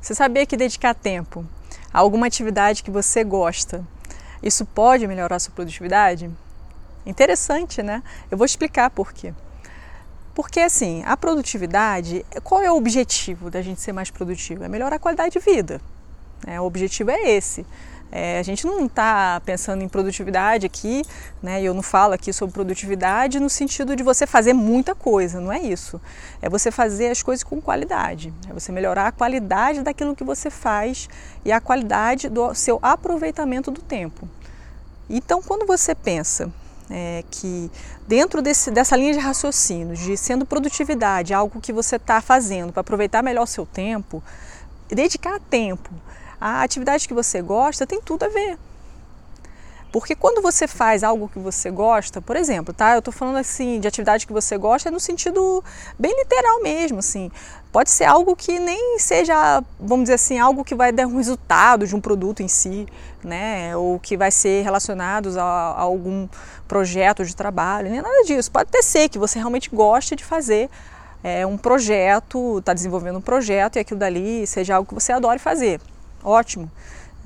Você sabia que dedicar tempo a alguma atividade que você gosta, isso pode melhorar a sua produtividade? Interessante, né? Eu vou explicar por quê. Porque assim, a produtividade, qual é o objetivo da gente ser mais produtivo? É melhorar a qualidade de vida. Né? O objetivo é esse. É, a gente não está pensando em produtividade aqui, né? Eu não falo aqui sobre produtividade no sentido de você fazer muita coisa, não é isso. É você fazer as coisas com qualidade. É você melhorar a qualidade daquilo que você faz e a qualidade do seu aproveitamento do tempo. Então, quando você pensa é, que dentro desse, dessa linha de raciocínio, de sendo produtividade algo que você está fazendo para aproveitar melhor o seu tempo, dedicar tempo a atividade que você gosta tem tudo a ver. Porque quando você faz algo que você gosta, por exemplo, tá? Eu estou falando assim de atividade que você gosta no sentido bem literal mesmo, assim. Pode ser algo que nem seja, vamos dizer assim, algo que vai dar um resultado de um produto em si, né? Ou que vai ser relacionado a, a algum projeto de trabalho, nem nada disso. Pode até ser que você realmente goste de fazer é, um projeto, está desenvolvendo um projeto e aquilo dali seja algo que você adore fazer ótimo.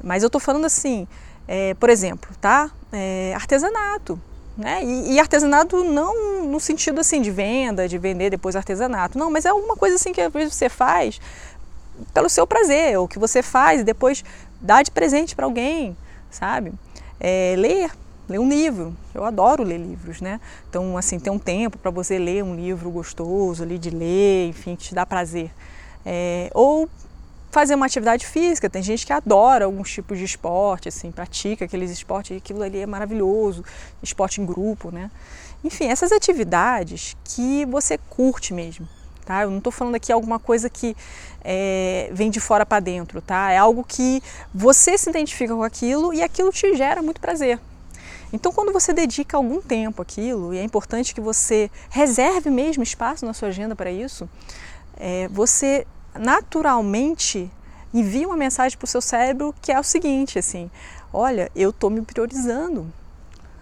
Mas eu estou falando assim, é, por exemplo, tá? É, artesanato. Né? E, e, artesanato não no sentido assim de venda, de vender depois artesanato, não, mas é alguma coisa assim que às vezes você faz pelo seu prazer, ou que você faz e depois dá de presente para alguém, sabe? É, ler, ler um livro. Eu adoro ler livros, né? Então, assim, ter um tempo para você ler um livro gostoso ali de ler, enfim, que te dá prazer. É, ou fazer uma atividade física. Tem gente que adora alguns tipos de esporte, assim, pratica aqueles esportes e aquilo ali é maravilhoso, esporte em grupo, né? Enfim, essas atividades que você curte mesmo, tá? Eu não estou falando aqui alguma coisa que é, vem de fora para dentro, tá? É algo que você se identifica com aquilo e aquilo te gera muito prazer. Então, quando você dedica algum tempo àquilo, e é importante que você reserve mesmo espaço na sua agenda para isso, é, você naturalmente envia uma mensagem para o seu cérebro que é o seguinte, assim, olha, eu estou me priorizando,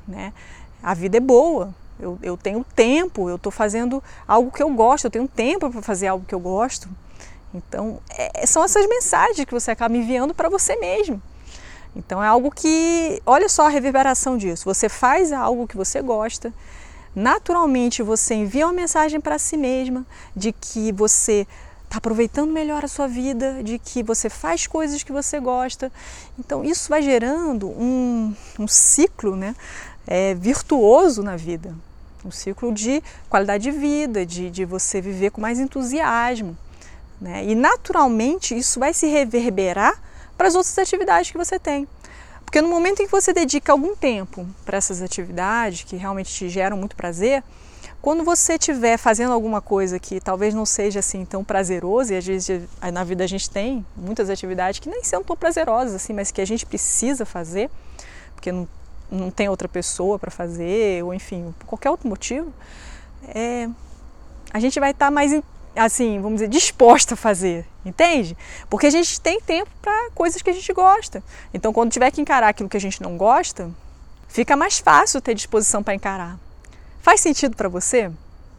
né? A vida é boa, eu, eu tenho tempo, eu estou fazendo algo que eu gosto, eu tenho tempo para fazer algo que eu gosto. Então, é, são essas mensagens que você acaba enviando para você mesmo. Então, é algo que, olha só a reverberação disso. Você faz algo que você gosta, naturalmente você envia uma mensagem para si mesma de que você está aproveitando melhor a sua vida, de que você faz coisas que você gosta. Então isso vai gerando um, um ciclo né, é, virtuoso na vida, um ciclo de qualidade de vida, de, de você viver com mais entusiasmo. Né? E naturalmente isso vai se reverberar para as outras atividades que você tem. Porque no momento em que você dedica algum tempo para essas atividades que realmente te geram muito prazer, quando você estiver fazendo alguma coisa que talvez não seja assim tão prazeroso, e às vezes na vida a gente tem muitas atividades que nem são tão prazerosas assim, mas que a gente precisa fazer, porque não, não tem outra pessoa para fazer, ou enfim, por qualquer outro motivo, é, a gente vai estar tá mais assim, vamos dizer, disposta a fazer, entende? Porque a gente tem tempo para coisas que a gente gosta. Então, quando tiver que encarar aquilo que a gente não gosta, fica mais fácil ter disposição para encarar. Faz sentido para você?